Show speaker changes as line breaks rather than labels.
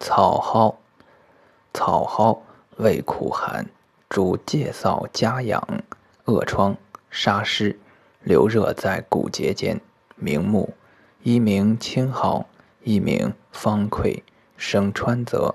草蒿，草蒿味苦寒，主介燥加养、恶疮、杀湿。留热在骨节间，明目，一名青蒿，一名方溃，生川泽。